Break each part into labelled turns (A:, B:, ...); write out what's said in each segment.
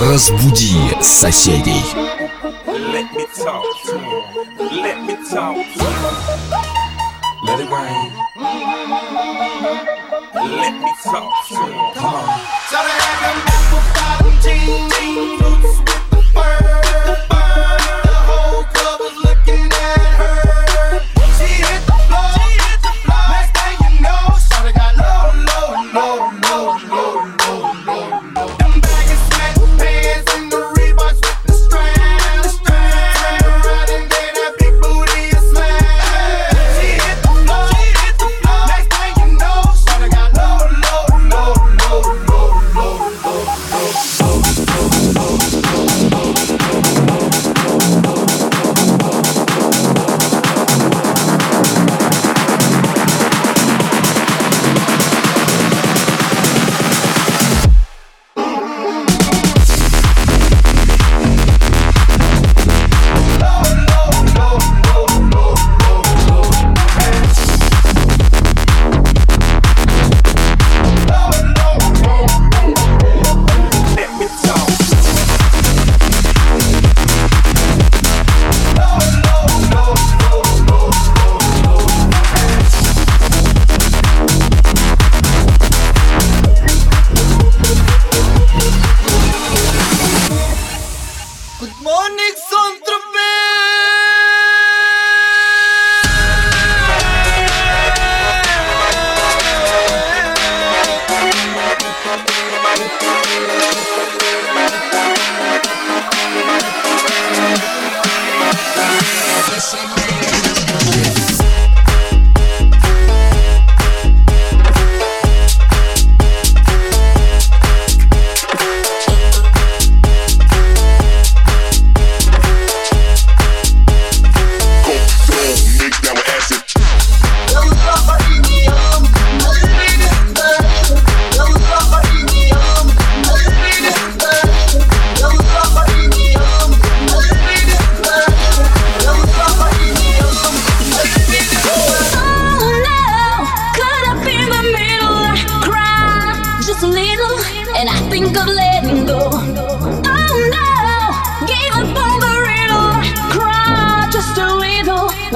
A: Разбуди соседей.
B: Let me talk to you. Let me talk to you. Let it rain. Let me talk to
C: you.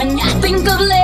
C: When I think of
D: love.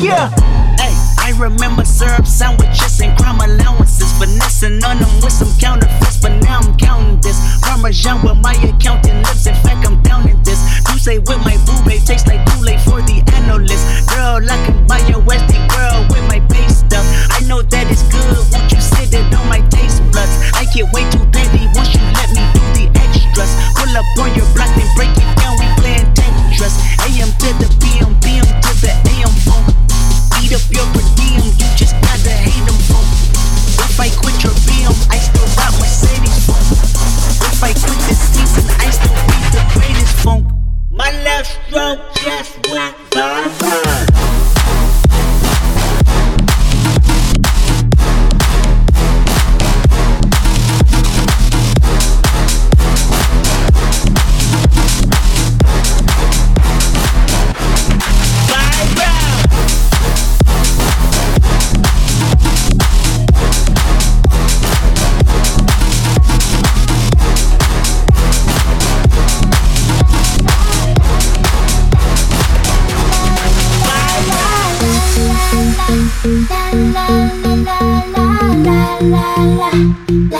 C: Yeah.
E: Hey, I remember syrup sandwiches and crime allowances. Finessing on them with some counterfeits, but now I'm counting this. Parmesan with my accountant lips. In fact, I'm down in this. You say with my boo babe tastes like Kool-Aid for the analyst. Girl, I can buy your Westy girl with my base stuff. I know that it's good. Won't you sit it on my taste buds? I get way too petty once you let me do the extras. Pull up on your block, then break it down.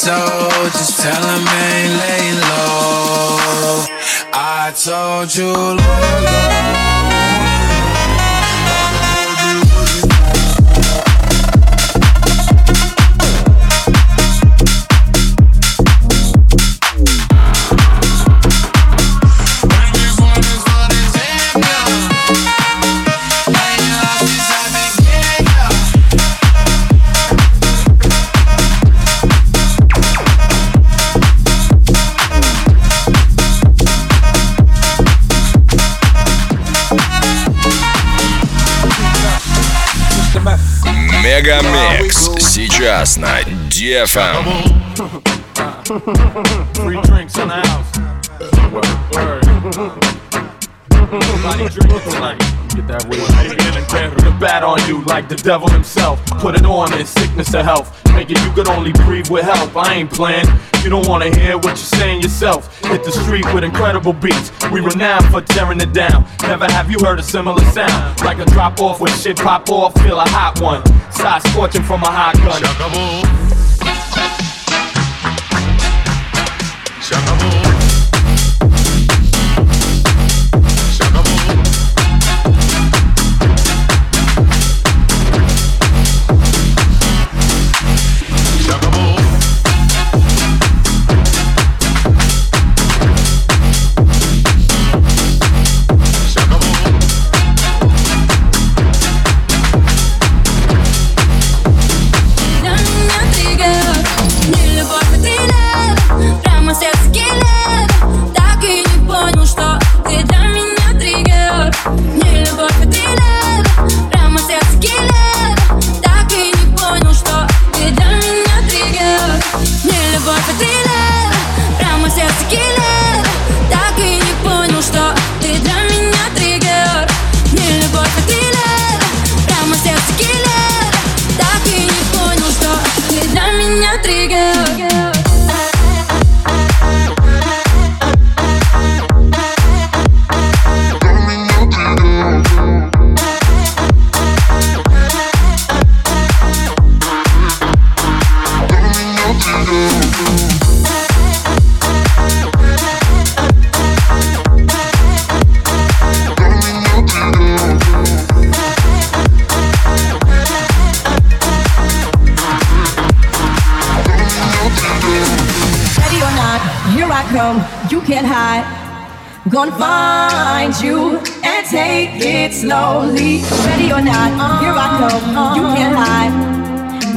F: So just tell him ain't laying low. I told you, Lord.
A: Мегамикс сейчас на DFM.
G: Free drinks in the house. Word. Nobody drinking tonight. Get that way. The bat on you like the devil himself. Put it on in sickness or health. Make it you could only breathe with help. I ain't playing. You don't wanna hear what you're saying yourself. Hit the street with incredible beats. We renowned for tearing it down. Never have you heard a similar sound. Like a drop off when shit pop off, feel a hot one. Side scorching from a hot gun.
C: Shaka-boo. Shaka-boo. I come, you can't hide. Gonna find you and take it slowly. Ready or not, here I come, you can't hide.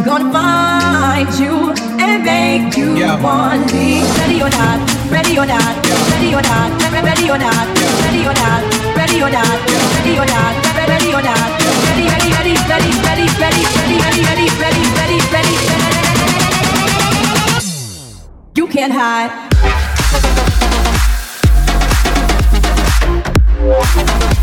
C: Gonna find you and make you want me. Ready or not, ready or not, ready or not, ready or not, ready or not, ready or not, ready or not, re- ready or not, ready, ready, ready, ready, ready, ready, ready, ready, ready, ready, ready, ready, ready. You can't hide.
H: Thank
I: you.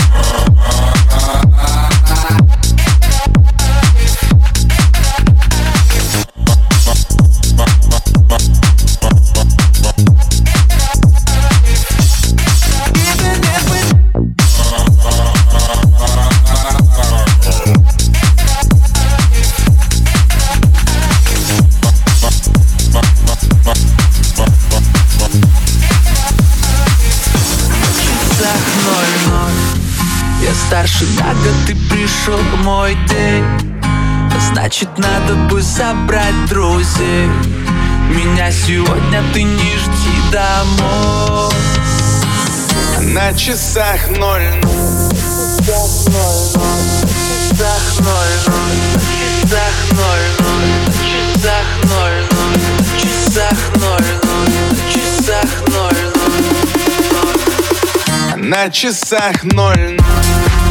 J: часах ноль ноль. Часах ноль ноль. Часах ноль ноль. Часах ноль
I: ноль. Часах ноль
J: ноль. Часах ноль ноль. Часах ноль ноль.
I: На часах ноль
J: ноль.